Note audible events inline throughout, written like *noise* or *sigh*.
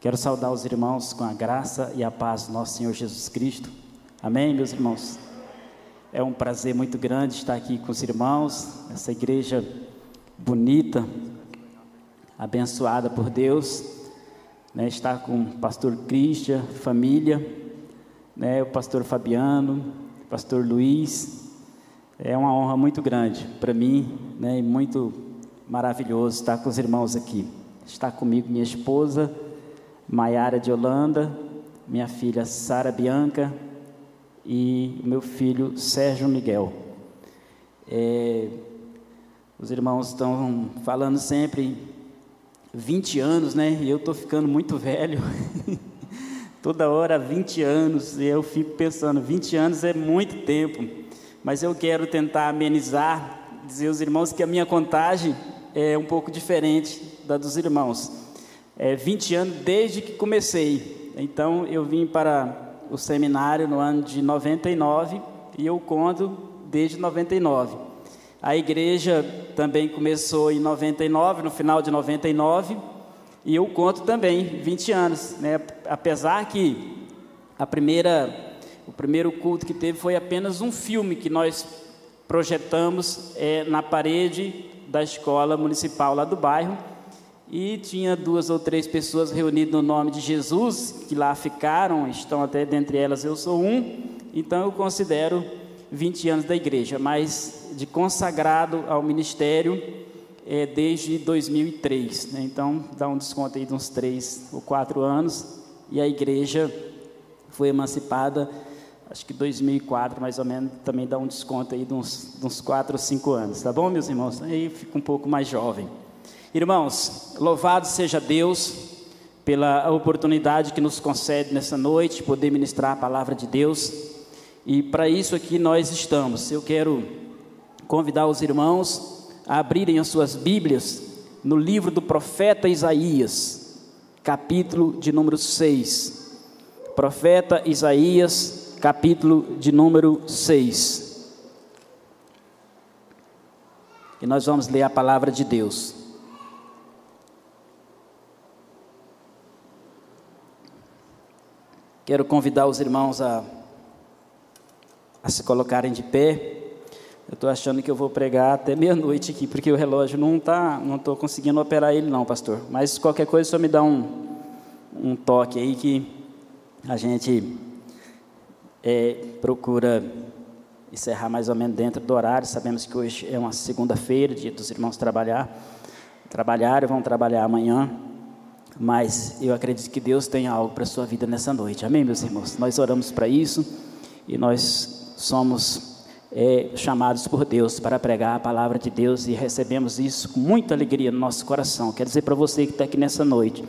Quero saudar os irmãos com a graça e a paz do nosso Senhor Jesus Cristo. Amém, meus irmãos? É um prazer muito grande estar aqui com os irmãos, essa igreja bonita, abençoada por Deus, né, estar com o pastor Cristian, família, né, o pastor Fabiano, o pastor Luiz. É uma honra muito grande para mim né, e muito maravilhoso estar com os irmãos aqui. Está comigo minha esposa, Maiara de Holanda, minha filha Sara Bianca e meu filho Sérgio Miguel. É, os irmãos estão falando sempre 20 anos, né? E eu estou ficando muito velho. *laughs* Toda hora 20 anos, e eu fico pensando, 20 anos é muito tempo. Mas eu quero tentar amenizar, dizer aos irmãos que a minha contagem é um pouco diferente da dos irmãos é, 20 anos desde que comecei. Então eu vim para o seminário no ano de 99 e eu conto desde 99. A igreja também começou em 99, no final de 99, e eu conto também 20 anos, né? Apesar que a primeira, o primeiro culto que teve foi apenas um filme que nós projetamos é, na parede da escola municipal lá do bairro e tinha duas ou três pessoas reunidas no nome de Jesus, que lá ficaram, estão até dentre elas, eu sou um, então eu considero 20 anos da igreja, mas de consagrado ao ministério é, desde 2003, né? então dá um desconto aí de uns três ou quatro anos, e a igreja foi emancipada, acho que 2004 mais ou menos, também dá um desconto aí de uns, de uns quatro ou cinco anos, tá bom, meus irmãos? Aí fica um pouco mais jovem. Irmãos, louvado seja Deus pela oportunidade que nos concede nessa noite poder ministrar a palavra de Deus. E para isso aqui nós estamos. Eu quero convidar os irmãos a abrirem as suas Bíblias no livro do profeta Isaías, capítulo de número 6. Profeta Isaías, capítulo de número 6. E nós vamos ler a palavra de Deus. Quero convidar os irmãos a, a se colocarem de pé. Eu estou achando que eu vou pregar até meia-noite aqui, porque o relógio não está, não estou conseguindo operar ele não, pastor. Mas qualquer coisa só me dá um, um toque aí que a gente é, procura encerrar mais ou menos dentro do horário. Sabemos que hoje é uma segunda-feira, dia dos irmãos trabalhar, trabalhar e vão trabalhar amanhã. Mas eu acredito que Deus tem algo para a sua vida nessa noite. Amém, meus irmãos? Nós oramos para isso e nós somos é, chamados por Deus para pregar a palavra de Deus e recebemos isso com muita alegria no nosso coração. Quero dizer para você que está aqui nessa noite,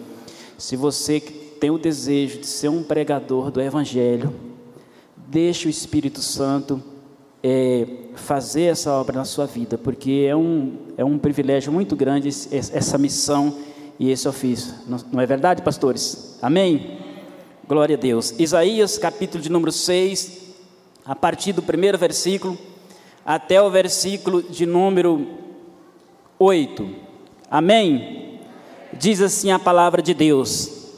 se você tem o desejo de ser um pregador do Evangelho, deixe o Espírito Santo é, fazer essa obra na sua vida, porque é um, é um privilégio muito grande essa missão e esse ofício. Não é verdade, pastores? Amém? Glória a Deus. Isaías, capítulo de número 6, a partir do primeiro versículo até o versículo de número 8. Amém? Diz assim a palavra de Deus: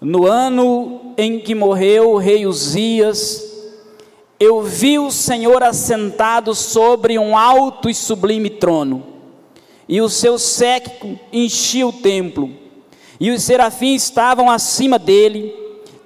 No ano em que morreu o rei Uzias, eu vi o Senhor assentado sobre um alto e sublime trono e o seu séquito enchia o templo, e os serafins estavam acima dele,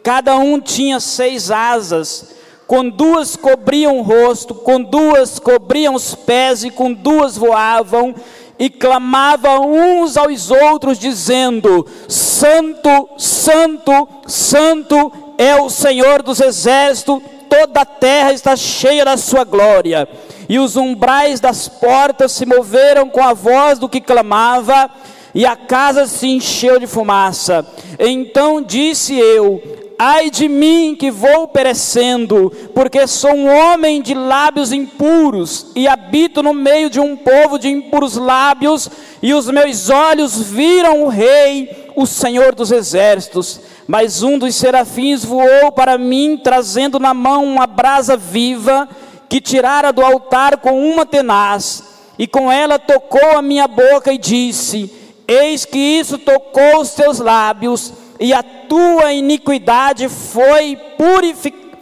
cada um tinha seis asas, com duas cobriam o rosto, com duas cobriam os pés, e com duas voavam, e clamavam uns aos outros, dizendo: Santo, Santo, Santo é o Senhor dos exércitos, toda a terra está cheia da sua glória e os umbrais das portas se moveram com a voz do que clamava, e a casa se encheu de fumaça. Então disse eu: Ai de mim que vou perecendo, porque sou um homem de lábios impuros e habito no meio de um povo de impuros lábios, e os meus olhos viram o Rei, o Senhor dos exércitos. Mas um dos serafins voou para mim, trazendo na mão uma brasa viva que tirara do altar com uma tenaz, e com ela tocou a minha boca e disse: Eis que isso tocou os teus lábios, e a tua iniquidade foi,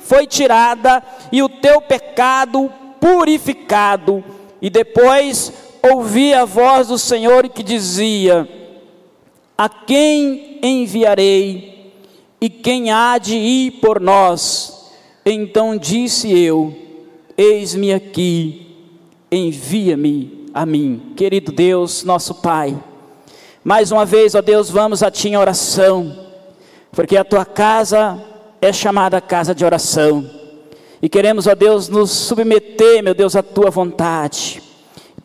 foi tirada, e o teu pecado purificado. E depois ouvi a voz do Senhor que dizia: A quem enviarei? E quem há de ir por nós? Então disse eu: Eis-me aqui, envia-me a mim. Querido Deus, nosso Pai, mais uma vez, ó Deus, vamos a Ti em oração, porque a Tua casa é chamada casa de oração. E queremos, ó Deus, nos submeter, meu Deus, à Tua vontade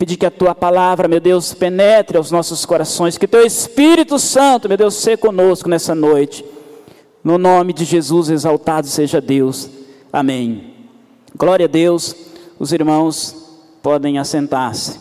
pedir que a tua palavra, meu Deus, penetre aos nossos corações, que teu Espírito Santo, meu Deus, seja conosco nessa noite. No nome de Jesus, exaltado seja Deus. Amém. Glória a Deus. Os irmãos podem assentar-se.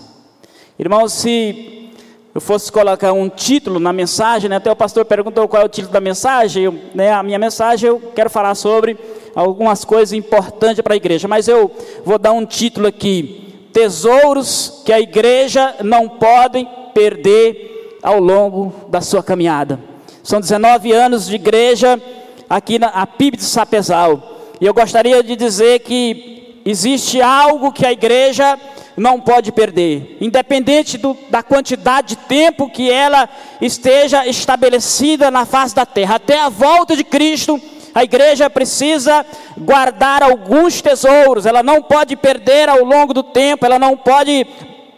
Irmãos, se eu fosse colocar um título na mensagem, né, até o pastor perguntou qual é o título da mensagem, eu, né, a minha mensagem eu quero falar sobre algumas coisas importantes para a igreja, mas eu vou dar um título aqui, tesouros que a igreja não pode perder ao longo da sua caminhada. São 19 anos de igreja aqui na PIB de Sapezal. E eu gostaria de dizer que existe algo que a igreja não pode perder, independente do, da quantidade de tempo que ela esteja estabelecida na face da terra, até a volta de Cristo a igreja precisa guardar alguns tesouros, ela não pode perder ao longo do tempo, ela não pode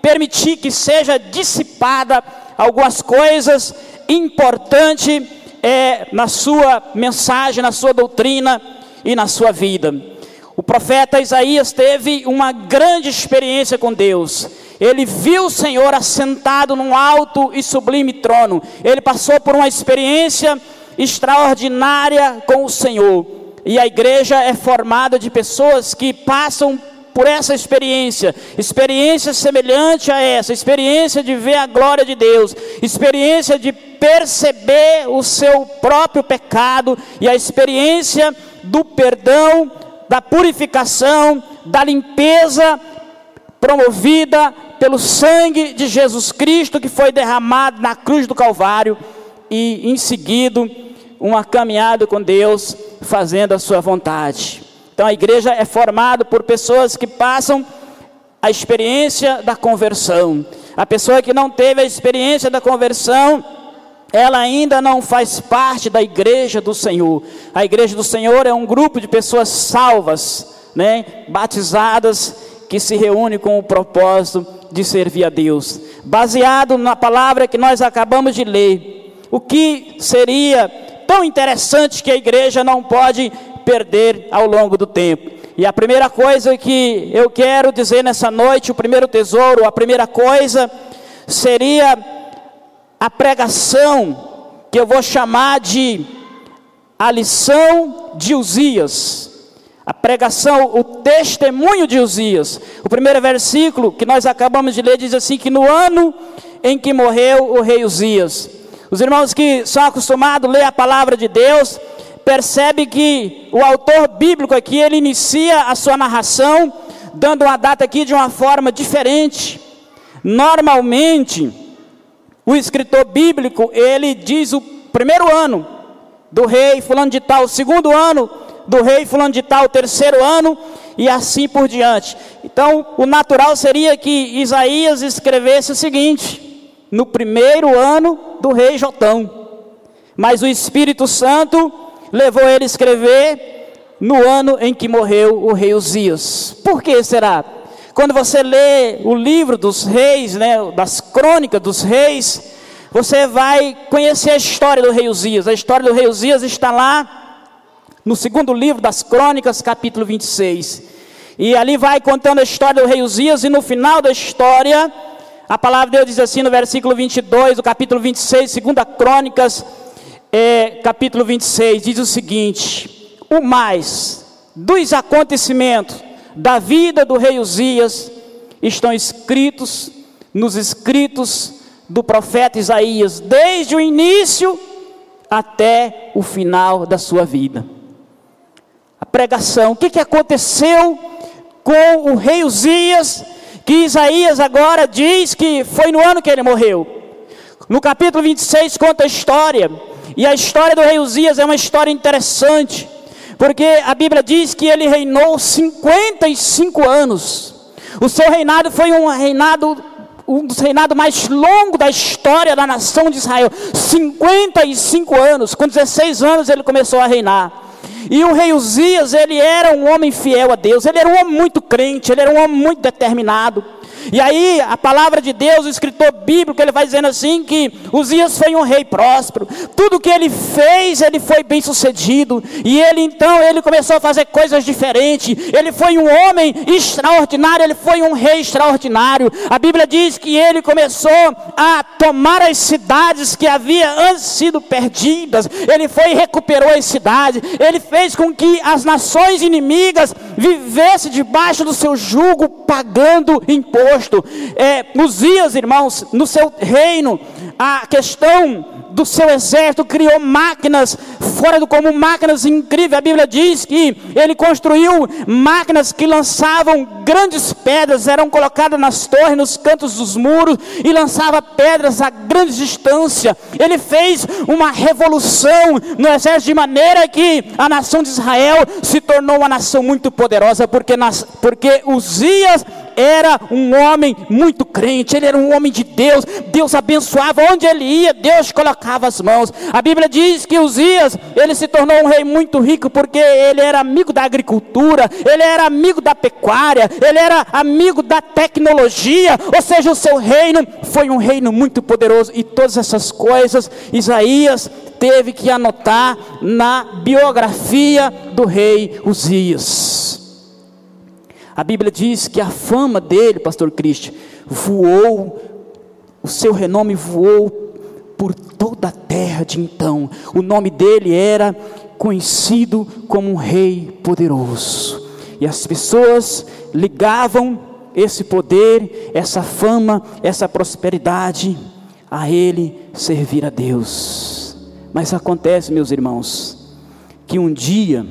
permitir que seja dissipada algumas coisas importantes é, na sua mensagem, na sua doutrina e na sua vida. O profeta Isaías teve uma grande experiência com Deus. Ele viu o Senhor assentado num alto e sublime trono. Ele passou por uma experiência extraordinária com o Senhor. E a igreja é formada de pessoas que passam por essa experiência, experiência semelhante a essa, experiência de ver a glória de Deus, experiência de perceber o seu próprio pecado e a experiência do perdão, da purificação, da limpeza promovida pelo sangue de Jesus Cristo que foi derramado na cruz do Calvário e em seguida uma caminhada com Deus, fazendo a sua vontade. Então a igreja é formada por pessoas que passam a experiência da conversão. A pessoa que não teve a experiência da conversão, ela ainda não faz parte da igreja do Senhor. A igreja do Senhor é um grupo de pessoas salvas, né, batizadas, que se reúne com o propósito de servir a Deus. Baseado na palavra que nós acabamos de ler, o que seria tão interessante que a igreja não pode perder ao longo do tempo. E a primeira coisa que eu quero dizer nessa noite, o primeiro tesouro, a primeira coisa seria a pregação que eu vou chamar de a lição de Uzias. A pregação, o testemunho de Uzias. O primeiro versículo que nós acabamos de ler diz assim: que no ano em que morreu o rei Uzias, os irmãos que são acostumados a ler a palavra de Deus, percebe que o autor bíblico aqui, ele inicia a sua narração, dando uma data aqui de uma forma diferente. Normalmente, o escritor bíblico, ele diz o primeiro ano do rei fulano de tal, o segundo ano do rei fulano de tal, o terceiro ano, e assim por diante. Então, o natural seria que Isaías escrevesse o seguinte: no primeiro ano do rei Jotão. Mas o Espírito Santo levou ele a escrever no ano em que morreu o rei Uzias. Por que será? Quando você lê o livro dos reis, né, das crônicas dos reis, você vai conhecer a história do rei Uzias. A história do rei Uzias está lá no segundo livro das crônicas, capítulo 26. E ali vai contando a história do rei Uzias, e no final da história, a palavra de Deus diz assim no versículo 22, do capítulo 26, segunda Crônicas, é, capítulo 26, diz o seguinte: O mais dos acontecimentos da vida do rei Uzias estão escritos nos escritos do profeta Isaías, desde o início até o final da sua vida. A pregação, o que, que aconteceu com o rei Uzias que Isaías agora diz que foi no ano que ele morreu. No capítulo 26 conta a história E a história do rei Uzias é uma história interessante, porque a Bíblia diz que ele reinou 55 anos. O seu reinado foi um reinado um dos reinados mais longos da história da nação de Israel. 55 anos, com 16 anos ele começou a reinar. E o rei Uzias, ele era um homem fiel a Deus, ele era um homem muito crente, ele era um homem muito determinado. E aí, a palavra de Deus, o escritor bíblico, ele vai dizendo assim que Uzias foi um rei próspero. Tudo que ele fez, ele foi bem sucedido. E ele então, ele começou a fazer coisas diferentes. Ele foi um homem extraordinário, ele foi um rei extraordinário. A Bíblia diz que ele começou a tomar as cidades que havia antes sido perdidas. Ele foi e recuperou as cidades. Ele fez com que as nações inimigas vivessem debaixo do seu jugo, pagando imposto posto. É, Uzias, irmãos, no seu reino, a questão do seu exército criou máquinas fora do comum, máquinas incríveis. A Bíblia diz que ele construiu máquinas que lançavam grandes pedras, eram colocadas nas torres, nos cantos dos muros e lançava pedras a grande distância. Ele fez uma revolução no exército de maneira que a nação de Israel se tornou uma nação muito poderosa, porque, nas, porque Uzias era um homem muito crente, ele era um homem de Deus, Deus abençoava onde ele ia, Deus colocava as mãos. A Bíblia diz que Uzias, ele se tornou um rei muito rico porque ele era amigo da agricultura, ele era amigo da pecuária, ele era amigo da tecnologia, ou seja, o seu reino foi um reino muito poderoso e todas essas coisas Isaías teve que anotar na biografia do rei Uzias. A Bíblia diz que a fama dele, pastor Cristo, voou, o seu renome voou por toda a terra de então. O nome dele era conhecido como um rei poderoso. E as pessoas ligavam esse poder, essa fama, essa prosperidade a ele servir a Deus. Mas acontece, meus irmãos, que um dia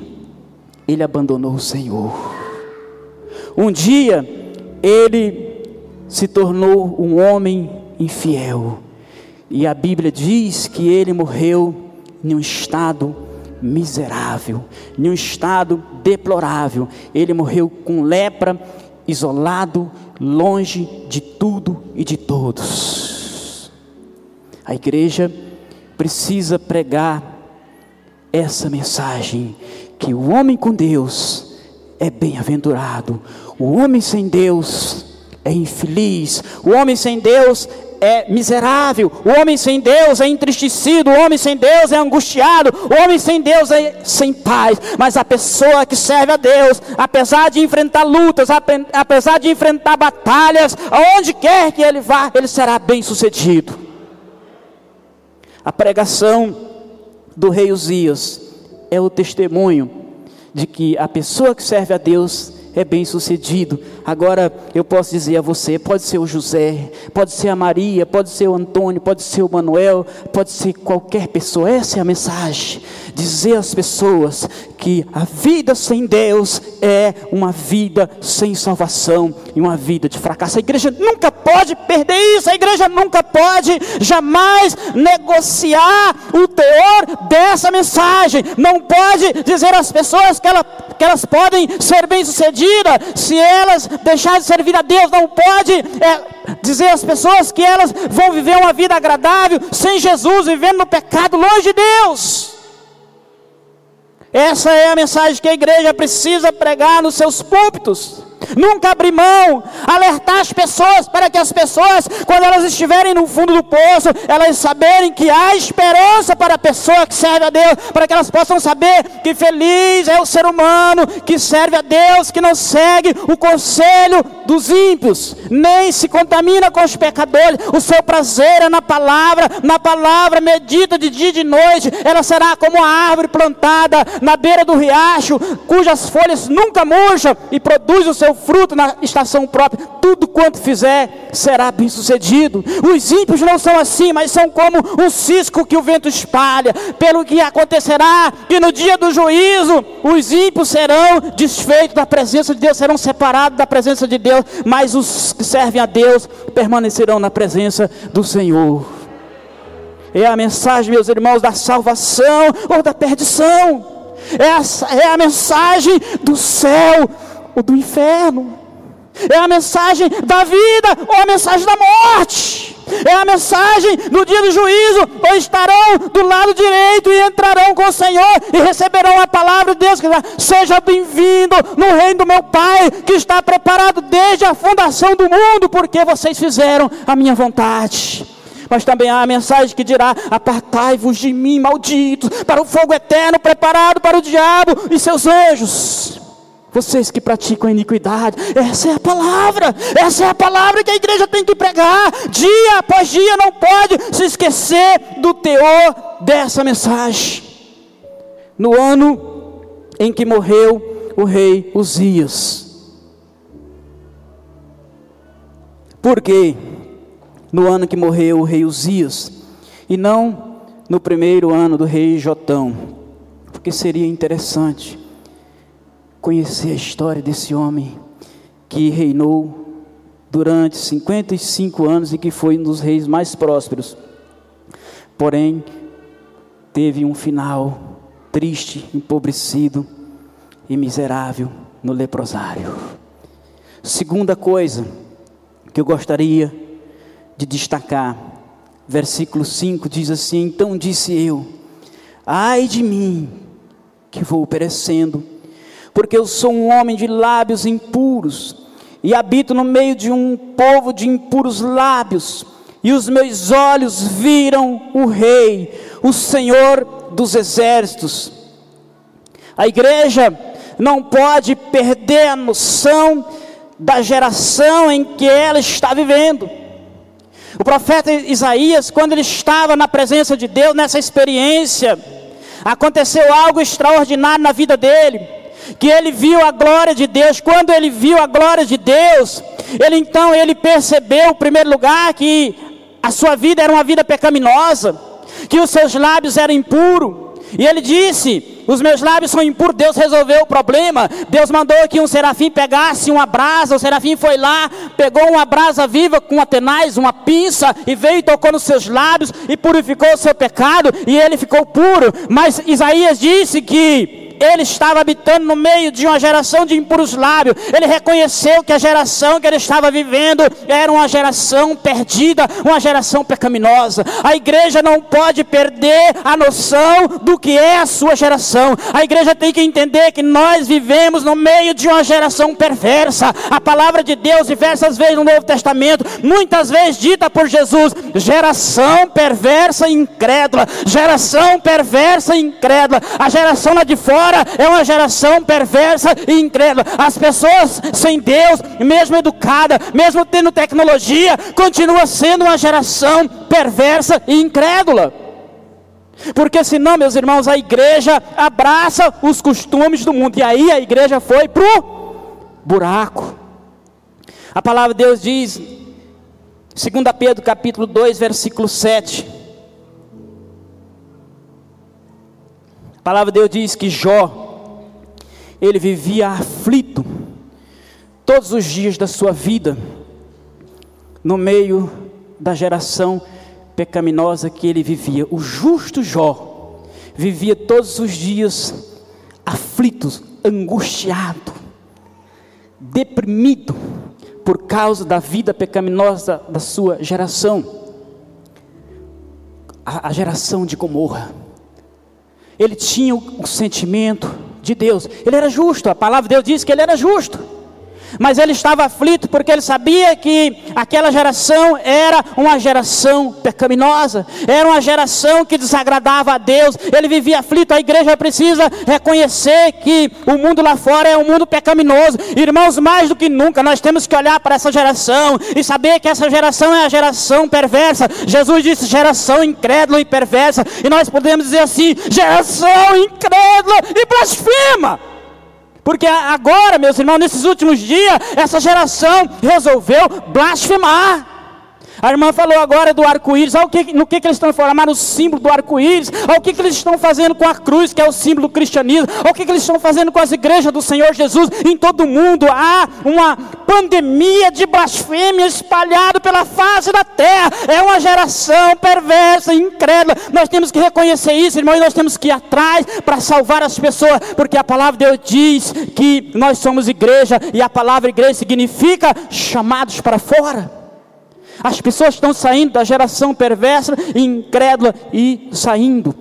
ele abandonou o Senhor. Um dia ele se tornou um homem infiel. E a Bíblia diz que ele morreu em um estado miserável, em um estado deplorável. Ele morreu com lepra, isolado, longe de tudo e de todos. A igreja precisa pregar essa mensagem que o homem com Deus é bem-aventurado, o homem sem Deus é infeliz, o homem sem Deus é miserável, o homem sem Deus é entristecido, o homem sem Deus é angustiado, o homem sem Deus é sem paz. Mas a pessoa que serve a Deus, apesar de enfrentar lutas, apesar de enfrentar batalhas, aonde quer que ele vá, ele será bem sucedido. A pregação do rei Uzias é o testemunho de que a pessoa que serve a Deus é bem sucedido. Agora eu posso dizer a você: pode ser o José, pode ser a Maria, pode ser o Antônio, pode ser o Manuel, pode ser qualquer pessoa. Essa é a mensagem. Dizer às pessoas que a vida sem Deus é uma vida sem salvação e uma vida de fracasso. A igreja nunca pode perder isso, a igreja nunca pode jamais negociar o teor dessa mensagem. Não pode dizer às pessoas que, ela, que elas podem ser bem-sucedidas se elas deixarem de servir a Deus. Não pode é, dizer às pessoas que elas vão viver uma vida agradável sem Jesus, vivendo no pecado, longe de Deus. Essa é a mensagem que a igreja precisa pregar nos seus púlpitos. Nunca abrir mão, alertar as pessoas para que as pessoas, quando elas estiverem no fundo do poço, elas saberem que há esperança para a pessoa que serve a Deus, para que elas possam saber que feliz é o ser humano que serve a Deus, que não segue o conselho dos ímpios, nem se contamina com os pecadores. O seu prazer é na palavra, na palavra medita de dia e de noite. Ela será como a árvore plantada na beira do riacho, cujas folhas nunca murcham e produz o seu seu fruto na estação própria, tudo quanto fizer será bem sucedido. Os ímpios não são assim, mas são como um cisco que o vento espalha. Pelo que acontecerá que no dia do juízo os ímpios serão desfeitos da presença de Deus, serão separados da presença de Deus, mas os que servem a Deus permanecerão na presença do Senhor. é a mensagem, meus irmãos, da salvação ou da perdição. Essa é a mensagem do céu ou do inferno. É a mensagem da vida ou a mensagem da morte. É a mensagem no dia do juízo, ou estarão do lado direito e entrarão com o Senhor e receberão a palavra de Deus. Que seja bem-vindo no reino do meu Pai, que está preparado desde a fundação do mundo, porque vocês fizeram a minha vontade mas também há a mensagem que dirá: Apartai-vos de mim, malditos, para o fogo eterno preparado para o diabo e seus anjos. Vocês que praticam iniquidade, essa é a palavra, essa é a palavra que a igreja tem que pregar, dia após dia, não pode se esquecer do teor dessa mensagem. No ano em que morreu o rei Uzias, por quê? No ano que morreu o rei Uzias, e não no primeiro ano do rei Jotão, porque seria interessante conhecer a história desse homem que reinou durante 55 anos e que foi um dos reis mais prósperos. Porém, teve um final triste, empobrecido e miserável no leprosário. Segunda coisa que eu gostaria de destacar, versículo 5 diz assim: Então disse eu, ai de mim, que vou perecendo porque eu sou um homem de lábios impuros, e habito no meio de um povo de impuros lábios, e os meus olhos viram o Rei, o Senhor dos exércitos. A igreja não pode perder a noção da geração em que ela está vivendo. O profeta Isaías, quando ele estava na presença de Deus, nessa experiência, aconteceu algo extraordinário na vida dele que ele viu a glória de Deus. Quando ele viu a glória de Deus, ele então ele percebeu, em primeiro lugar, que a sua vida era uma vida pecaminosa, que os seus lábios eram impuros. E ele disse: Os meus lábios são impuros. Deus resolveu o problema. Deus mandou que um serafim pegasse uma brasa. O serafim foi lá, pegou uma brasa viva com uma tenaz, uma pinça, e veio e tocou nos seus lábios e purificou o seu pecado. E ele ficou puro. Mas Isaías disse que ele estava habitando no meio de uma geração de impuros lábios. Ele reconheceu que a geração que ele estava vivendo era uma geração perdida, uma geração pecaminosa. A igreja não pode perder a noção do que é a sua geração. A igreja tem que entender que nós vivemos no meio de uma geração perversa. A palavra de Deus, diversas vezes no Novo Testamento, muitas vezes dita por Jesus: geração perversa e incrédula, geração perversa e incrédula. A geração lá de fora agora é uma geração perversa e incrédula. As pessoas sem Deus, mesmo educada, mesmo tendo tecnologia, continua sendo uma geração perversa e incrédula. Porque senão, meus irmãos, a igreja abraça os costumes do mundo. E aí a igreja foi pro buraco. A palavra de Deus diz, 2 Pedro capítulo 2, versículo 7. A palavra de Deus diz que Jó, ele vivia aflito todos os dias da sua vida, no meio da geração pecaminosa que ele vivia. O justo Jó vivia todos os dias aflito, angustiado, deprimido por causa da vida pecaminosa da sua geração, a, a geração de Gomorra ele tinha o sentimento de Deus. Ele era justo, a palavra de Deus diz que ele era justo mas ele estava aflito porque ele sabia que aquela geração era uma geração pecaminosa, era uma geração que desagradava a Deus. Ele vivia aflito. A igreja precisa reconhecer que o mundo lá fora é um mundo pecaminoso. Irmãos, mais do que nunca nós temos que olhar para essa geração e saber que essa geração é a geração perversa. Jesus disse geração incrédula e perversa, e nós podemos dizer assim: geração incrédula e blasfema. Porque agora, meus irmãos, nesses últimos dias, essa geração resolveu blasfemar. A irmã falou agora do arco-íris. Olha o que, no que, que eles formando o símbolo do arco-íris. Olha o que, que eles estão fazendo com a cruz, que é o símbolo do cristianismo. Olha o que, que eles estão fazendo com as igrejas do Senhor Jesus. Em todo o mundo há uma pandemia de blasfêmia espalhada pela face da terra. É uma geração perversa, incrédula. Nós temos que reconhecer isso, irmão, e nós temos que ir atrás para salvar as pessoas, porque a palavra de Deus diz que nós somos igreja, e a palavra igreja significa chamados para fora. As pessoas estão saindo da geração perversa e incrédula e saindo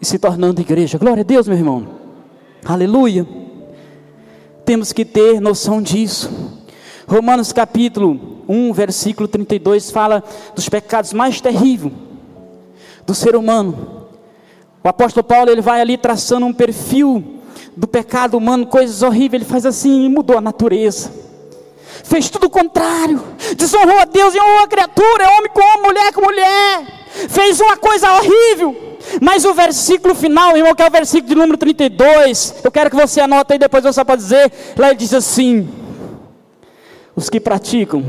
e se tornando igreja. Glória a Deus, meu irmão. Aleluia. Temos que ter noção disso. Romanos capítulo 1, versículo 32 fala dos pecados mais terríveis do ser humano. O apóstolo Paulo ele vai ali traçando um perfil do pecado humano, coisas horríveis, ele faz assim mudou a natureza. Fez tudo o contrário, desonrou a Deus e honrou a criatura, é homem com homem, mulher com mulher. Fez uma coisa horrível. Mas o versículo final, irmão, que é o versículo de número 32, eu quero que você anote aí, depois você pode dizer. Lá ele diz assim: Os que praticam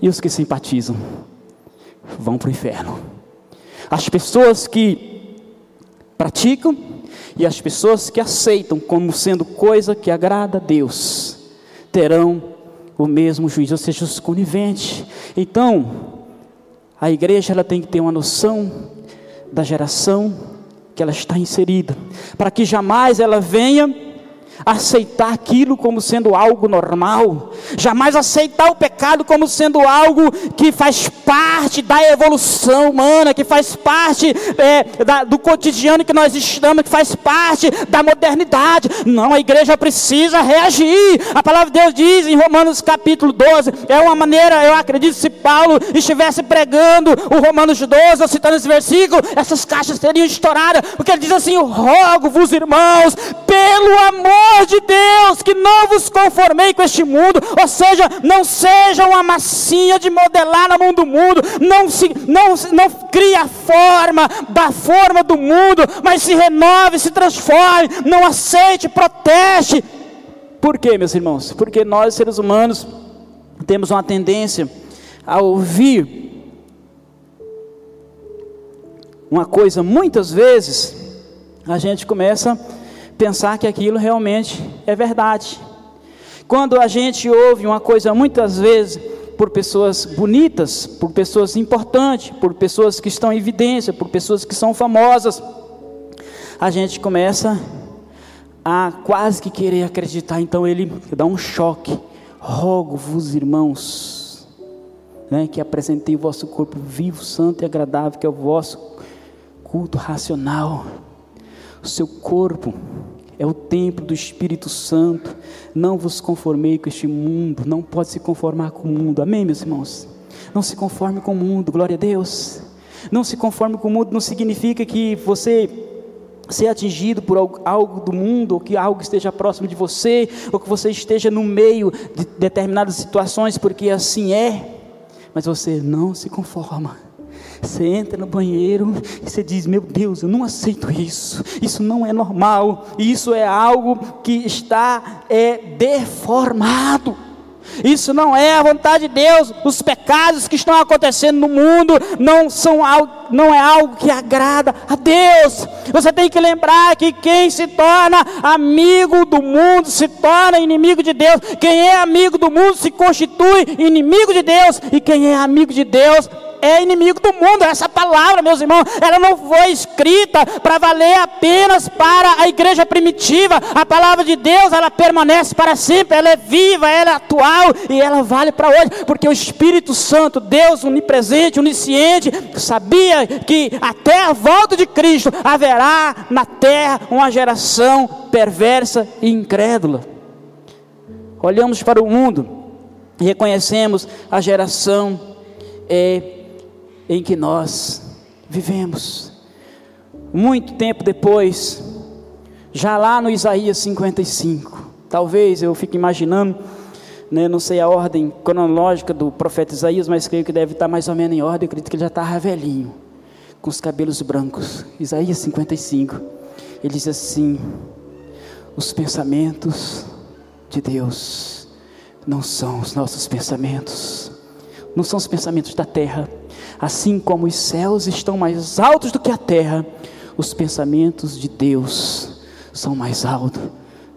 e os que simpatizam vão para o inferno. As pessoas que praticam e as pessoas que aceitam como sendo coisa que agrada a Deus terão o mesmo juízo, ou seja, os coniventes. Então, a igreja ela tem que ter uma noção da geração que ela está inserida, para que jamais ela venha aceitar aquilo como sendo algo normal, jamais aceitar o pecado como sendo algo que faz parte da evolução humana, que faz parte é, da, do cotidiano que nós estamos, que faz parte da modernidade. Não, a igreja precisa reagir. A palavra de Deus diz em Romanos capítulo 12, é uma maneira, eu acredito, se Paulo estivesse pregando o Romanos 12, ou citando esse versículo, essas caixas seriam estouradas, porque ele diz assim: rogo-vos, irmãos, pelo amor de Deus, que não vos conformei com este mundo, ou seja, não seja uma massinha de modelar no mundo do mundo, não se não, não crie a forma da forma do mundo, mas se renove, se transforme, não aceite, proteste. Por quê, meus irmãos? Porque nós, seres humanos, temos uma tendência a ouvir uma coisa muitas vezes a gente começa a pensar que aquilo realmente é verdade. Quando a gente ouve uma coisa muitas vezes por pessoas bonitas, por pessoas importantes, por pessoas que estão em evidência, por pessoas que são famosas, a gente começa a quase que querer acreditar. Então ele dá um choque. Rogo-vos, irmãos, né, que apresentei o vosso corpo vivo, santo e agradável, que é o vosso culto racional. O seu corpo é o templo do Espírito Santo. Não vos conformei com este mundo, não pode se conformar com o mundo. Amém, meus irmãos? Não se conforme com o mundo, glória a Deus. Não se conforme com o mundo não significa que você ser atingido por algo do mundo, ou que algo esteja próximo de você, ou que você esteja no meio de determinadas situações, porque assim é, mas você não se conforma. Você entra no banheiro e você diz: Meu Deus, eu não aceito isso. Isso não é normal. Isso é algo que está é, deformado. Isso não é a vontade de Deus. Os pecados que estão acontecendo no mundo não são algo, não é algo que agrada a Deus. Você tem que lembrar que quem se torna amigo do mundo se torna inimigo de Deus. Quem é amigo do mundo se constitui inimigo de Deus. E quem é amigo de Deus é inimigo do mundo. Essa palavra, meus irmãos, ela não foi escrita para valer apenas para a igreja primitiva. A palavra de Deus, ela permanece para sempre, ela é viva, ela é atual e ela vale para hoje, porque o Espírito Santo, Deus onipresente, onisciente, sabia que até a volta de Cristo haverá na terra uma geração perversa e incrédula. Olhamos para o mundo e reconhecemos a geração é, em que nós vivemos. Muito tempo depois, já lá no Isaías 55, talvez eu fique imaginando, né, não sei a ordem cronológica do profeta Isaías, mas creio que deve estar mais ou menos em ordem, eu acredito que ele já estava velhinho, com os cabelos brancos. Isaías 55, ele diz assim: os pensamentos de Deus não são os nossos pensamentos não são os pensamentos da terra. Assim como os céus estão mais altos do que a terra, os pensamentos de Deus são mais altos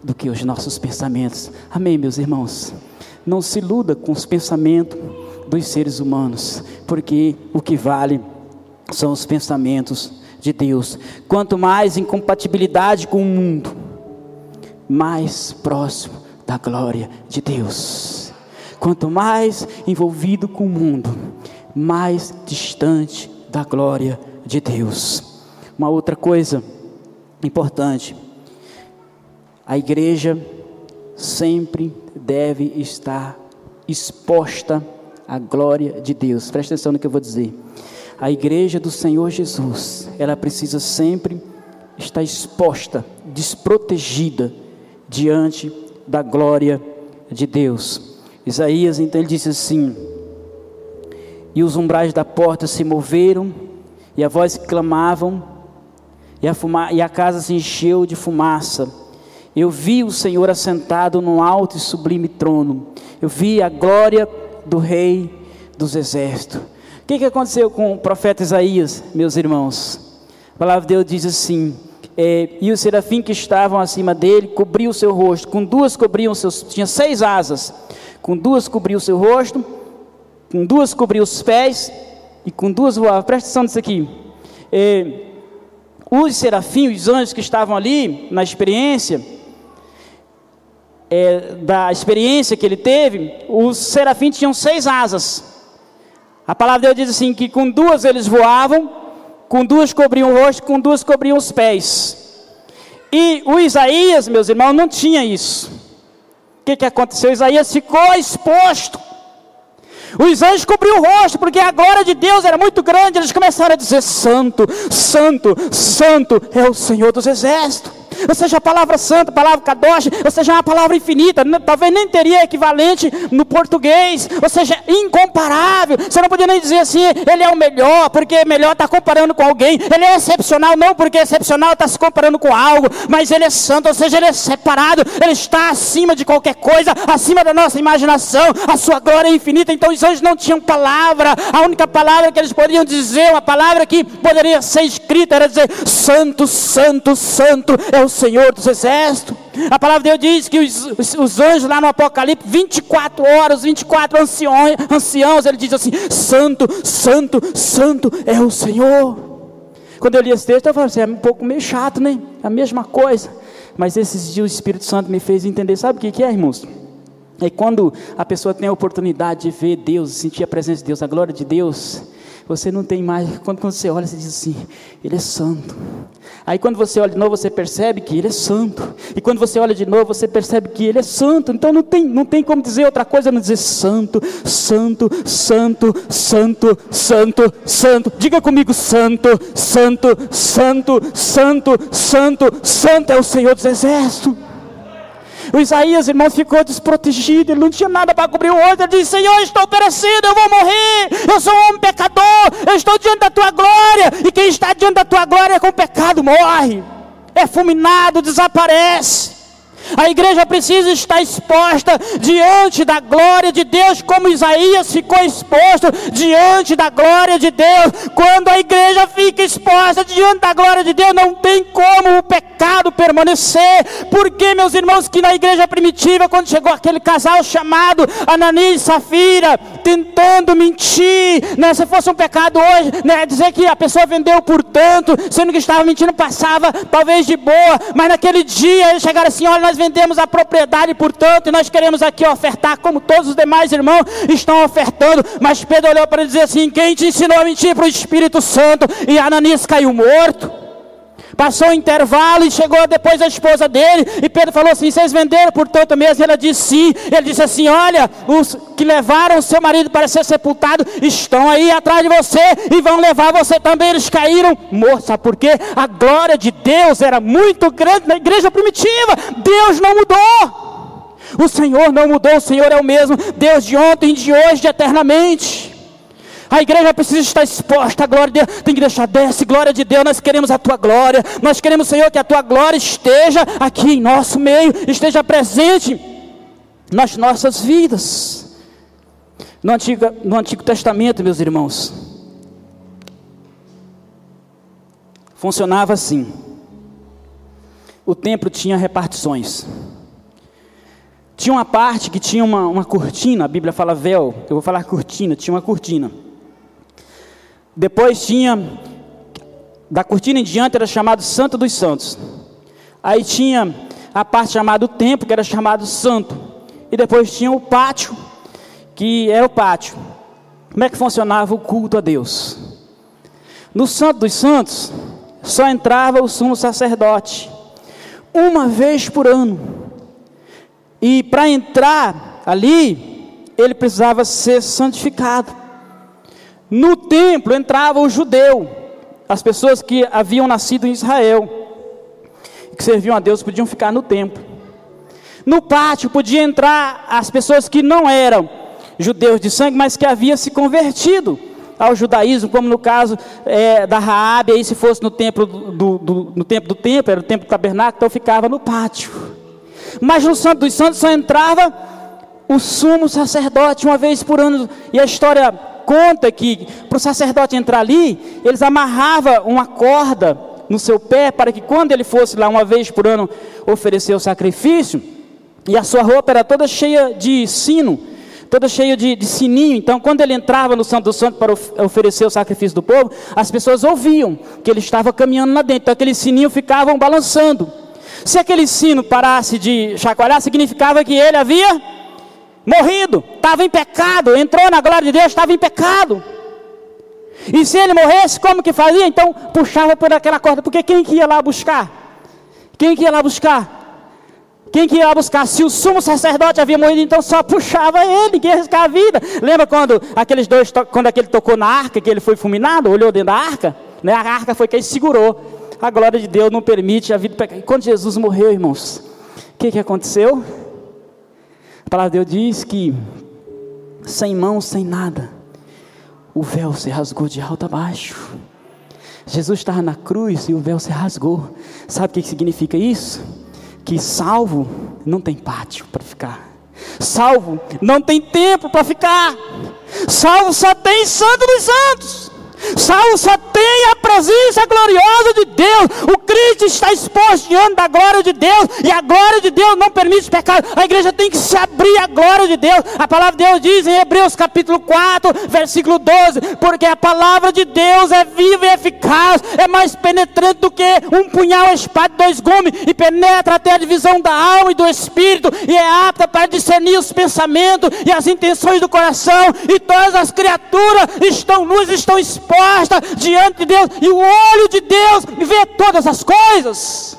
do que os nossos pensamentos. Amém, meus irmãos? Não se iluda com os pensamentos dos seres humanos, porque o que vale são os pensamentos de Deus. Quanto mais incompatibilidade com o mundo, mais próximo da glória de Deus. Quanto mais envolvido com o mundo, mais distante da glória de Deus. Uma outra coisa importante, a igreja sempre deve estar exposta à glória de Deus. Presta atenção no que eu vou dizer. A igreja do Senhor Jesus, ela precisa sempre estar exposta, desprotegida diante da glória de Deus. Isaías então ele disse assim: E os umbrais da porta se moveram, e a voz clamavam, e a, fuma, e a casa se encheu de fumaça. Eu vi o Senhor assentado num alto e sublime trono. Eu vi a glória do Rei dos Exércitos. O que, que aconteceu com o profeta Isaías, meus irmãos? A palavra de Deus diz assim: é, e os serafim que estavam acima dele cobriu o seu rosto, com duas cobriam seus, tinha seis asas, com duas cobriu o seu rosto, com duas cobriu os pés e com duas voava. Presta atenção nisso aqui. É, os serafins, os anjos que estavam ali na experiência, é, da experiência que ele teve, os serafins tinham seis asas. A palavra de Deus diz assim: que com duas eles voavam, com duas cobriam o rosto, com duas cobriam os pés. E o Isaías, meus irmãos, não tinha isso. O que, que aconteceu? Isaías ficou exposto. Os anjos cobriam o rosto, porque a glória de Deus era muito grande. Eles começaram a dizer: Santo, Santo, Santo é o Senhor dos Exércitos ou seja, a palavra santa, a palavra kadosh, ou seja, uma palavra infinita, talvez nem teria equivalente no português, ou seja, incomparável. Você não podia nem dizer assim, ele é o melhor, porque melhor está comparando com alguém, ele é excepcional, não porque é excepcional está se comparando com algo, mas ele é santo, ou seja, ele é separado, ele está acima de qualquer coisa, acima da nossa imaginação, a sua glória é infinita. Então os anjos não tinham palavra, a única palavra que eles poderiam dizer, uma palavra que poderia ser escrita, era dizer: Santo, Santo, Santo é o Senhor dos Exércitos. A palavra de Deus diz que os, os, os anjos lá no Apocalipse, 24 horas, 24 anciões, anciãos, ele diz assim: Santo, Santo, Santo é o Senhor. Quando eu li esse texto, eu falei assim: é um pouco meio chato, né? É a mesma coisa. Mas esses dias o Espírito Santo me fez entender: sabe o que, que é, irmãos? É quando a pessoa tem a oportunidade de ver Deus, sentir a presença de Deus, a glória de Deus, você não tem mais. Quando, quando você olha, você diz assim: Ele é santo. Aí quando você olha de novo, você percebe que Ele é santo. E quando você olha de novo, você percebe que Ele é santo. Então não tem, não tem como dizer outra coisa não dizer santo, santo, santo, santo, santo, santo. Diga comigo: santo, santo, santo, santo, santo, santo é o Senhor dos Exércitos. O Isaías, irmão, ficou desprotegido, ele não tinha nada para cobrir o olho. Ele disse: Senhor, estou perecido, eu vou morrer. Eu sou um homem pecador, eu estou diante da tua glória. E quem está diante da tua glória com pecado morre, é fulminado, desaparece. A igreja precisa estar exposta diante da glória de Deus, como Isaías ficou exposto diante da glória de Deus. Quando a igreja fica exposta diante da glória de Deus, não tem como o pecado permanecer. Porque, meus irmãos, que na igreja primitiva, quando chegou aquele casal chamado Ananias e Safira, tentando mentir, né? se fosse um pecado hoje, né? dizer que a pessoa vendeu por tanto, sendo que estava mentindo, passava talvez de boa, mas naquele dia eles chegaram assim: olha, nós vendemos a propriedade, portanto, e nós queremos aqui ofertar, como todos os demais irmãos estão ofertando. Mas Pedro olhou para dizer assim: quem te ensinou a mentir para o Espírito Santo? E Ananias caiu morto. Passou o intervalo e chegou depois a esposa dele. E Pedro falou assim: Vocês venderam por tanto mesmo? E ela disse sim. Ele disse assim: Olha, os que levaram o seu marido para ser sepultado estão aí atrás de você e vão levar você também. Eles caíram mortos. Sabe por quê? A glória de Deus era muito grande na igreja primitiva. Deus não mudou. O Senhor não mudou. O Senhor é o mesmo. Deus de ontem, de hoje, de eternamente. A igreja precisa estar exposta à glória de Deus. Tem que deixar desce, glória de Deus. Nós queremos a tua glória. Nós queremos, Senhor, que a tua glória esteja aqui em nosso meio, esteja presente nas nossas vidas. No Antigo, no Antigo Testamento, meus irmãos, funcionava assim: o templo tinha repartições. Tinha uma parte que tinha uma, uma cortina, a Bíblia fala véu, eu vou falar cortina, tinha uma cortina. Depois tinha, da cortina em diante era chamado Santo dos Santos. Aí tinha a parte chamada templo, que era chamado Santo. E depois tinha o pátio, que era o pátio. Como é que funcionava o culto a Deus? No Santo dos Santos, só entrava o sumo sacerdote, uma vez por ano. E para entrar ali, ele precisava ser santificado. No templo entrava o judeu, as pessoas que haviam nascido em Israel, que serviam a Deus, podiam ficar no templo. No pátio podia entrar as pessoas que não eram judeus de sangue, mas que haviam se convertido ao judaísmo, como no caso é, da Raabe, aí se fosse no templo do, do, no templo do templo, era o templo do tabernáculo, então ficava no pátio. Mas no Santo dos Santos só entrava o sumo sacerdote uma vez por ano. E a história conta que para o sacerdote entrar ali, eles amarravam uma corda no seu pé para que quando ele fosse lá uma vez por ano oferecer o sacrifício, e a sua roupa era toda cheia de sino, toda cheia de, de sininho. Então, quando ele entrava no Santo Santo para oferecer o sacrifício do povo, as pessoas ouviam que ele estava caminhando lá dentro. Então, aqueles sininhos ficavam balançando. Se aquele sino parasse de chacoalhar, significava que ele havia morrido, estava em pecado, entrou na glória de Deus, estava em pecado. E se ele morresse, como que fazia? Então puxava por aquela corda, porque quem que ia lá buscar? Quem que ia lá buscar? Quem que ia lá buscar? Se o sumo sacerdote havia morrido, então só puxava ele, que ia arriscar a vida. Lembra quando aqueles dois, quando aquele tocou na arca, que ele foi fulminado, olhou dentro da arca? Né? A arca foi quem segurou a glória de Deus não permite a vida pecado. Quando Jesus morreu, irmãos, o que, que aconteceu? A palavra de Deus diz que sem mão, sem nada, o véu se rasgou de alto a baixo. Jesus estava na cruz e o véu se rasgou. Sabe o que significa isso? Que salvo não tem pátio para ficar. Salvo não tem tempo para ficar. Salvo só tem Santo dos Santos. Saulo só tem a presença gloriosa de Deus. O Cristo está exposto diante da glória de Deus. E a glória de Deus não permite pecado. A igreja tem que se abrir à glória de Deus. A palavra de Deus diz em Hebreus capítulo 4, versículo 12: Porque a palavra de Deus é viva e eficaz, é mais penetrante do que um punhal espada dois gumes, e penetra até a divisão da alma e do espírito, e é apta para discernir os pensamentos e as intenções do coração. E todas as criaturas estão nus, estão expostas exposta diante de Deus, e o olho de Deus vê todas as coisas.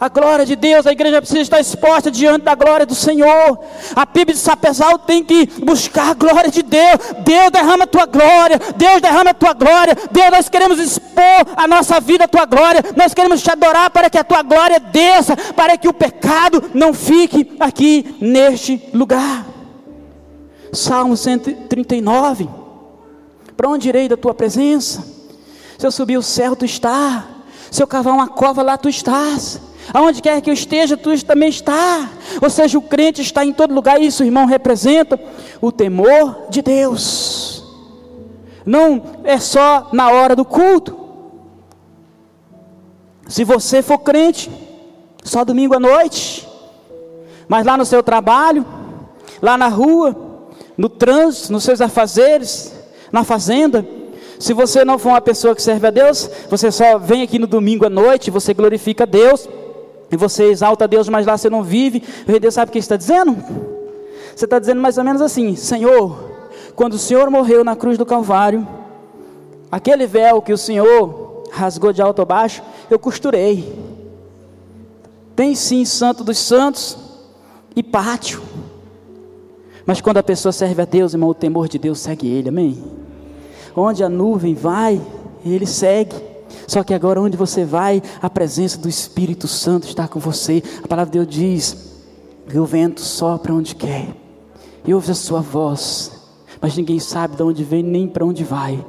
A glória de Deus, a igreja precisa estar exposta diante da glória do Senhor. A Bíblia de Sapezal tem que buscar a glória de Deus. Deus derrama a tua glória. Deus derrama a tua glória. Deus, nós queremos expor a nossa vida à tua glória. Nós queremos te adorar para que a tua glória desça, para que o pecado não fique aqui neste lugar. Salmo 139. Para onde irei da tua presença? Se eu subir o céu, tu estás. Se eu cavar uma cova, lá tu estás. Aonde quer que eu esteja, tu também está. Ou seja, o crente está em todo lugar. Isso, irmão, representa o temor de Deus. Não é só na hora do culto. Se você for crente, só domingo à noite. Mas lá no seu trabalho, lá na rua, no trânsito, nos seus afazeres, na fazenda. Se você não for uma pessoa que serve a Deus, você só vem aqui no domingo à noite, você glorifica a Deus, e você exalta a Deus, mas lá você não vive. O Deus sabe o que está dizendo? Você está dizendo mais ou menos assim: Senhor, quando o Senhor morreu na cruz do Calvário, aquele véu que o Senhor rasgou de alto a baixo, eu costurei. Tem sim Santo dos Santos e pátio. Mas quando a pessoa serve a Deus, irmão, o temor de Deus segue ele, amém? Onde a nuvem vai, ele segue. Só que agora, onde você vai, a presença do Espírito Santo está com você. A palavra de Deus diz que o vento sopra onde quer, e ouve a sua voz, mas ninguém sabe de onde vem nem para onde vai.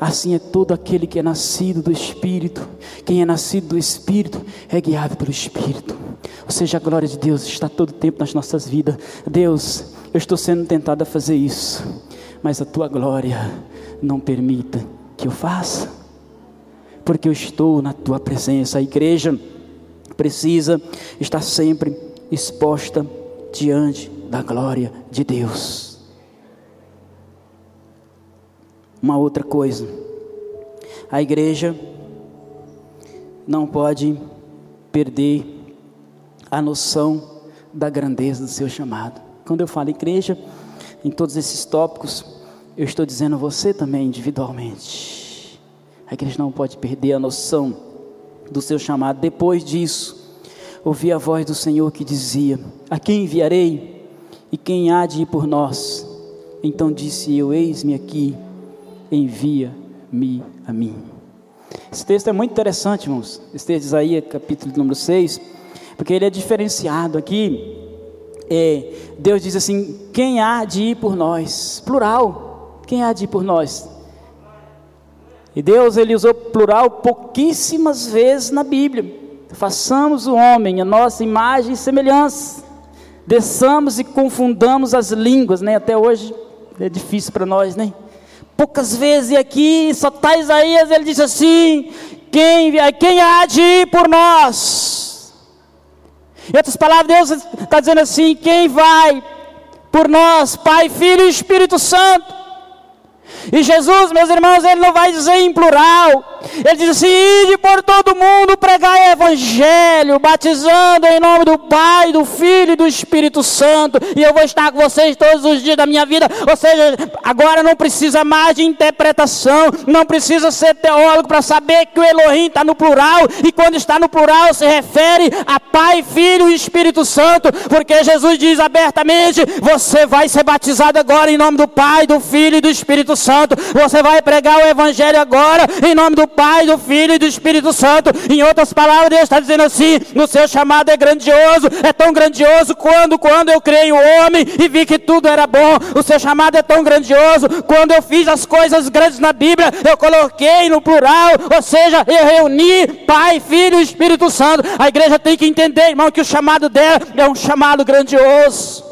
Assim é todo aquele que é nascido do Espírito. Quem é nascido do Espírito é guiado pelo Espírito. Ou seja, a glória de Deus está todo tempo nas nossas vidas. Deus eu estou sendo tentado a fazer isso, mas a tua glória não permita que eu faça, porque eu estou na tua presença. A igreja precisa estar sempre exposta diante da glória de Deus. Uma outra coisa, a igreja não pode perder a noção da grandeza do seu chamado. Quando eu falo igreja, em todos esses tópicos, eu estou dizendo você também individualmente. A igreja não pode perder a noção do seu chamado. Depois disso, ouvi a voz do Senhor que dizia: A quem enviarei? E quem há de ir por nós? Então disse eu: Eis-me aqui, envia-me a mim. Esse texto é muito interessante, irmãos. Esse texto de Isaías, capítulo número 6, porque ele é diferenciado aqui. É, Deus diz assim: Quem há de ir por nós? Plural. Quem há de ir por nós? E Deus ele usou plural pouquíssimas vezes na Bíblia. Façamos o homem a nossa imagem e semelhança. Desçamos e confundamos as línguas, né? Até hoje é difícil para nós, né? Poucas vezes aqui, só está Isaías, ele diz assim: quem, quem há de ir por nós? Em outras palavras, Deus está dizendo assim: quem vai por nós, Pai, Filho e Espírito Santo? E Jesus, meus irmãos, ele não vai dizer em plural. Ele diz assim: ide por todo mundo pregar o evangelho, batizando em nome do Pai, do Filho e do Espírito Santo. E eu vou estar com vocês todos os dias da minha vida. Ou seja, agora não precisa mais de interpretação, não precisa ser teólogo para saber que o Elohim está no plural. E quando está no plural, se refere a Pai, Filho e Espírito Santo, porque Jesus diz abertamente: você vai ser batizado agora em nome do Pai, do Filho e do Espírito Santo. Santo. Você vai pregar o Evangelho agora, em nome do Pai, do Filho e do Espírito Santo. Em outras palavras, Deus está dizendo assim: o seu chamado é grandioso, é tão grandioso quando, quando eu criei o homem e vi que tudo era bom. O seu chamado é tão grandioso quando eu fiz as coisas grandes na Bíblia, eu coloquei no plural, ou seja, eu reuni Pai, Filho e Espírito Santo. A igreja tem que entender, irmão, que o chamado dela é um chamado grandioso.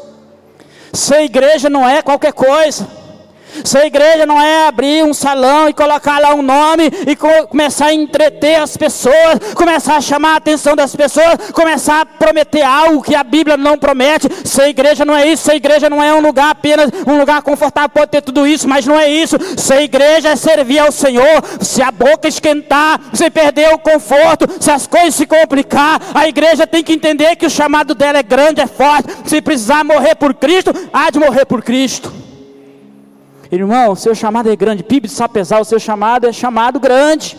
Ser igreja não é qualquer coisa. Ser igreja não é abrir um salão e colocar lá um nome e co começar a entreter as pessoas, começar a chamar a atenção das pessoas, começar a prometer algo que a Bíblia não promete. Ser igreja não é isso. Ser igreja não é um lugar apenas um lugar confortável, pode ter tudo isso, mas não é isso. Ser igreja é servir ao Senhor. Se a boca esquentar, se perder o conforto, se as coisas se complicar, a igreja tem que entender que o chamado dela é grande, é forte. Se precisar morrer por Cristo, há de morrer por Cristo. Irmão, seu chamado é grande. PIB de Sapezal, o seu chamado é chamado grande.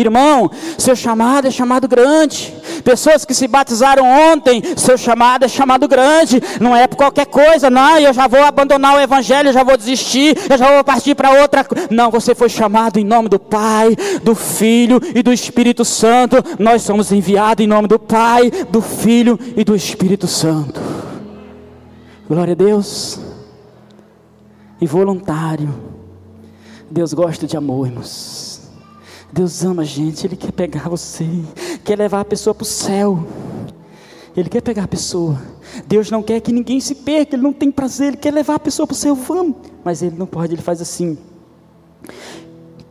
Irmão, seu chamado é chamado grande. Pessoas que se batizaram ontem, seu chamado é chamado grande. Não é por qualquer coisa, não. Eu já vou abandonar o evangelho, eu já vou desistir, eu já vou partir para outra. Não, você foi chamado em nome do Pai, do Filho e do Espírito Santo. Nós somos enviados em nome do Pai, do Filho e do Espírito Santo. Glória a Deus e voluntário. Deus gosta de amor, irmãos. Deus ama a gente, Ele quer pegar você, quer levar a pessoa para o céu. Ele quer pegar a pessoa. Deus não quer que ninguém se perca, Ele não tem prazer, Ele quer levar a pessoa para o céu, vamos. Mas Ele não pode, Ele faz assim.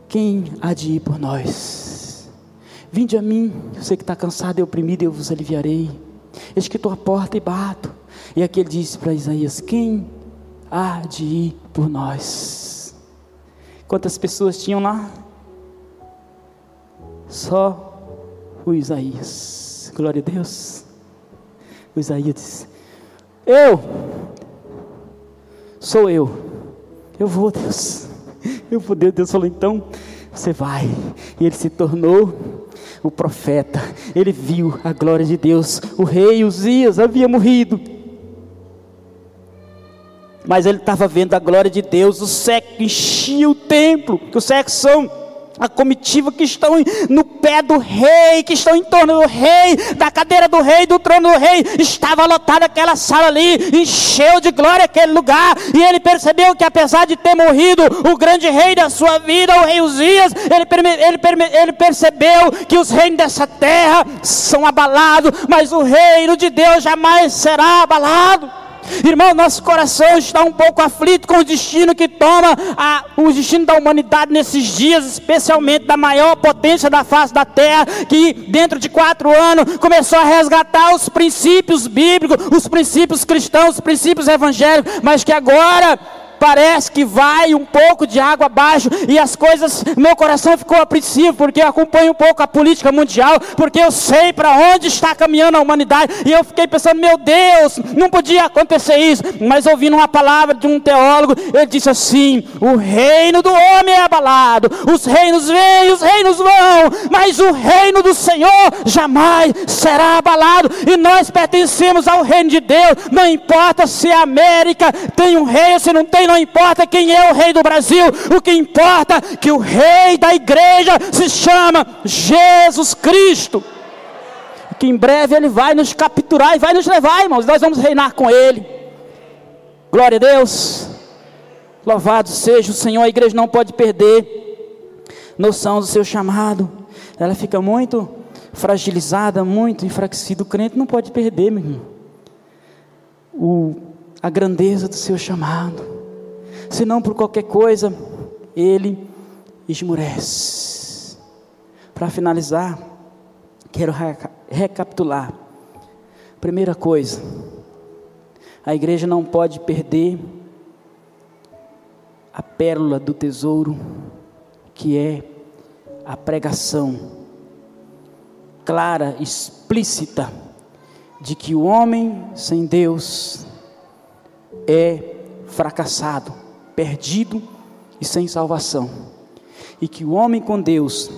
Quem há de ir por nós? Vinde a mim, você que está cansado e oprimido, eu vos aliviarei. Eis que estou à porta e bato. E aqui ele disse para Isaías: Quem há de ir por nós. Quantas pessoas tinham lá? Só o Isaías. Glória a Deus. O Isaías disse: Eu sou eu. Eu vou, Deus. Eu vou, Deus. Deus falou: então você vai. E ele se tornou o profeta. Ele viu a glória de Deus. O rei Uzias havia morrido mas ele estava vendo a glória de Deus, o século enchia o templo, que os séculos são a comitiva que estão no pé do rei, que estão em torno do rei, da cadeira do rei, do trono do rei, estava lotada aquela sala ali, encheu de glória aquele lugar, e ele percebeu que apesar de ter morrido o grande rei da sua vida, o rei Uzias, ele, ele, ele percebeu que os reinos dessa terra são abalados, mas o reino de Deus jamais será abalado. Irmão, nosso coração está um pouco aflito com o destino que toma a, o destino da humanidade nesses dias, especialmente da maior potência da face da terra, que dentro de quatro anos começou a resgatar os princípios bíblicos, os princípios cristãos, os princípios evangélicos, mas que agora parece que vai um pouco de água abaixo e as coisas, meu coração ficou apreensivo porque eu acompanho um pouco a política mundial, porque eu sei para onde está caminhando a humanidade e eu fiquei pensando, meu Deus, não podia acontecer isso, mas ouvindo uma palavra de um teólogo, ele disse assim: o reino do homem é abalado, os reinos vêm, os reinos vão, mas o reino do Senhor jamais será abalado e nós pertencemos ao reino de Deus, não importa se a América tem um rei ou se não tem, não importa quem é o rei do Brasil, o que importa é que o rei da igreja se chama Jesus Cristo. Que em breve ele vai nos capturar e vai nos levar, irmãos. Nós vamos reinar com ele. Glória a Deus. Louvado seja o Senhor. A igreja não pode perder noção do seu chamado. Ela fica muito fragilizada, muito enfraquecida. O crente não pode perder, meu irmão. O, a grandeza do seu chamado se não por qualquer coisa, ele esmurece. Para finalizar, quero recapitular. Primeira coisa, a igreja não pode perder a pérola do tesouro, que é a pregação clara, explícita, de que o homem sem Deus é fracassado perdido e sem salvação. E que o homem com Deus,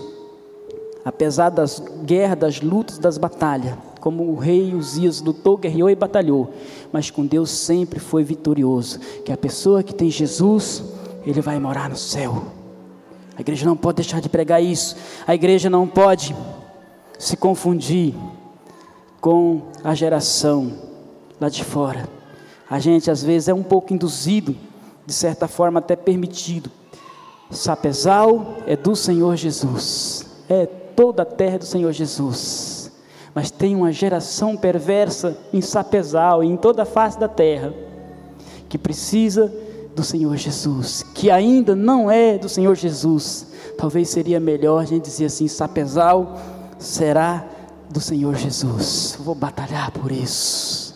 apesar das guerras, das lutas, das batalhas, como o rei Uzias lutou, guerreou e batalhou, mas com Deus sempre foi vitorioso. Que a pessoa que tem Jesus, ele vai morar no céu. A igreja não pode deixar de pregar isso. A igreja não pode se confundir com a geração lá de fora. A gente às vezes é um pouco induzido de certa forma até permitido. Sapezal é do Senhor Jesus, é toda a terra do Senhor Jesus. Mas tem uma geração perversa em Sapezal e em toda a face da terra que precisa do Senhor Jesus, que ainda não é do Senhor Jesus. Talvez seria melhor a gente dizer assim: Sapezal será do Senhor Jesus. Vou batalhar por isso.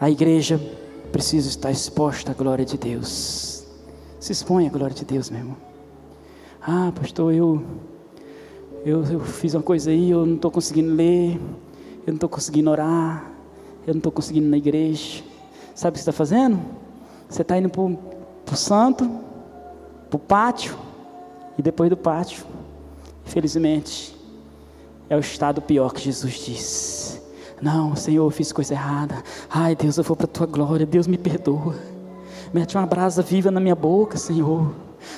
A igreja precisa estar exposta à glória de Deus. Se expõe à glória de Deus, meu irmão. Ah, pastor, eu, eu, eu fiz uma coisa aí, eu não estou conseguindo ler, eu não estou conseguindo orar, eu não estou conseguindo ir na igreja. Sabe o que você está fazendo? Você está indo para o santo, para o pátio, e depois do pátio, infelizmente, é o estado pior que Jesus disse. Não, Senhor, eu fiz coisa errada. Ai, Deus, eu vou para a tua glória. Deus me perdoa. Mete uma brasa viva na minha boca, Senhor.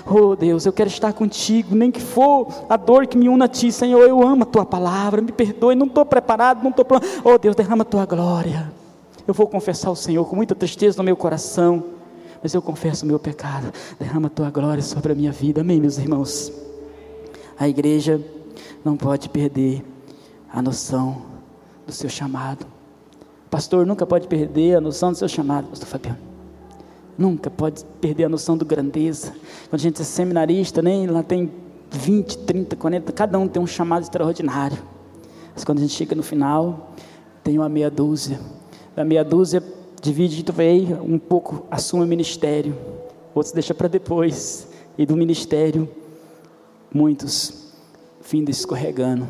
Oh Deus, eu quero estar contigo, nem que for a dor que me una a ti, Senhor. Eu amo a tua palavra, me perdoe, não estou preparado, não estou pronto. Oh Deus, derrama a tua glória. Eu vou confessar ao Senhor com muita tristeza no meu coração, mas eu confesso o meu pecado. Derrama a tua glória sobre a minha vida, amém, meus irmãos. A igreja não pode perder a noção do seu chamado. O pastor nunca pode perder a noção do seu chamado, pastor Fabiano. Nunca pode perder a noção do grandeza. Quando a gente é seminarista, nem lá tem 20, 30, 40, cada um tem um chamado extraordinário. Mas quando a gente chega no final, tem uma meia dúzia. Da meia dúzia, divide, veio um pouco, assume o ministério. Outros deixa para depois. E do ministério, muitos findam escorregando.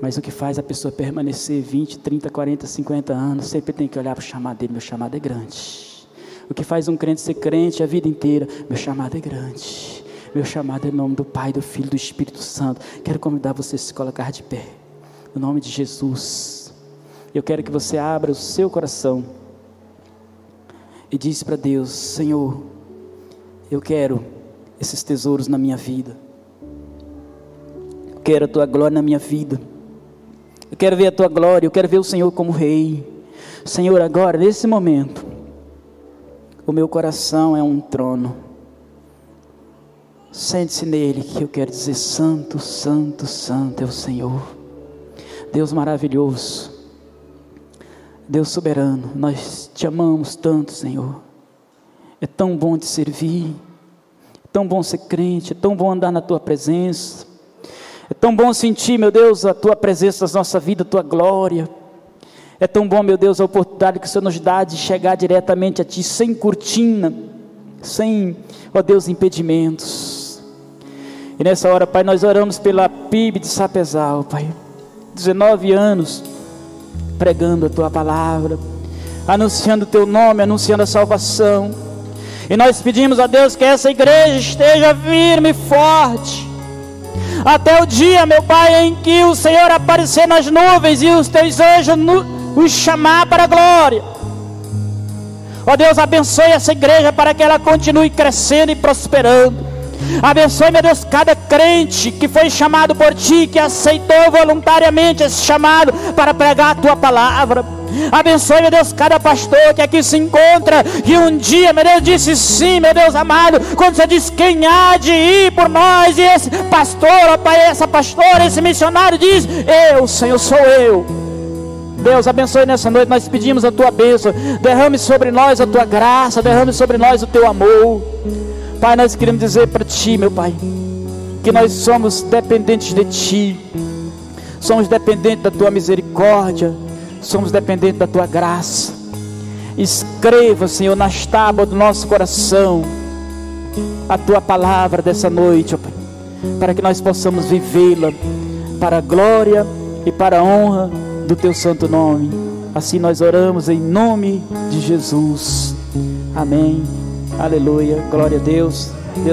Mas o que faz a pessoa permanecer 20, 30, 40, 50 anos, sempre tem que olhar para o chamado dele. Meu chamado é grande. O que faz um crente ser crente a vida inteira? Meu chamado é grande. Meu chamado é nome do Pai, do Filho, do Espírito Santo. Quero convidar você a se colocar de pé. No nome de Jesus. Eu quero que você abra o seu coração e diz para Deus: Senhor, eu quero esses tesouros na minha vida. Eu quero a tua glória na minha vida. Eu quero ver a tua glória, eu quero ver o Senhor como rei. Senhor, agora, nesse momento, o meu coração é um trono. Sente-se nele, que eu quero dizer: Santo, Santo, Santo é o Senhor. Deus maravilhoso. Deus soberano, nós te amamos tanto, Senhor. É tão bom te servir, é tão bom ser crente, é tão bom andar na tua presença. É tão bom sentir, meu Deus, a tua presença na nossa vida, a tua glória. É tão bom, meu Deus, a oportunidade que o Senhor nos dá de chegar diretamente a Ti, sem cortina, sem, ó Deus, impedimentos. E nessa hora, Pai, nós oramos pela PIB de Sapezal, Pai. 19 anos pregando a Tua palavra, anunciando o Teu nome, anunciando a salvação. E nós pedimos a Deus que essa igreja esteja firme e forte. Até o dia, meu Pai, em que o Senhor aparecer nas nuvens e os teus anjos os chamar para a glória. Ó Deus, abençoe essa igreja para que ela continue crescendo e prosperando. Abençoe, meu Deus, cada crente que foi chamado por Ti, que aceitou voluntariamente esse chamado para pregar a Tua palavra. Abençoe, meu Deus, cada pastor que aqui se encontra, que um dia, meu Deus, disse sim, meu Deus amado, quando você diz quem há de ir por nós, e esse pastor, ó Pai, essa pastora, esse missionário diz: Eu, Senhor, sou eu. Deus, abençoe nessa noite. Nós pedimos a tua bênção. Derrame sobre nós a tua graça. Derrame sobre nós o teu amor. Pai, nós queremos dizer para ti, meu Pai, que nós somos dependentes de ti. Somos dependentes da tua misericórdia. Somos dependentes da tua graça. Escreva, Senhor, nas tábuas do nosso coração a tua palavra dessa noite, ó Pai, para que nós possamos vivê-la para a glória e para a honra do teu santo nome. Assim nós oramos em nome de Jesus. Amém. Aleluia. Glória a Deus. Deus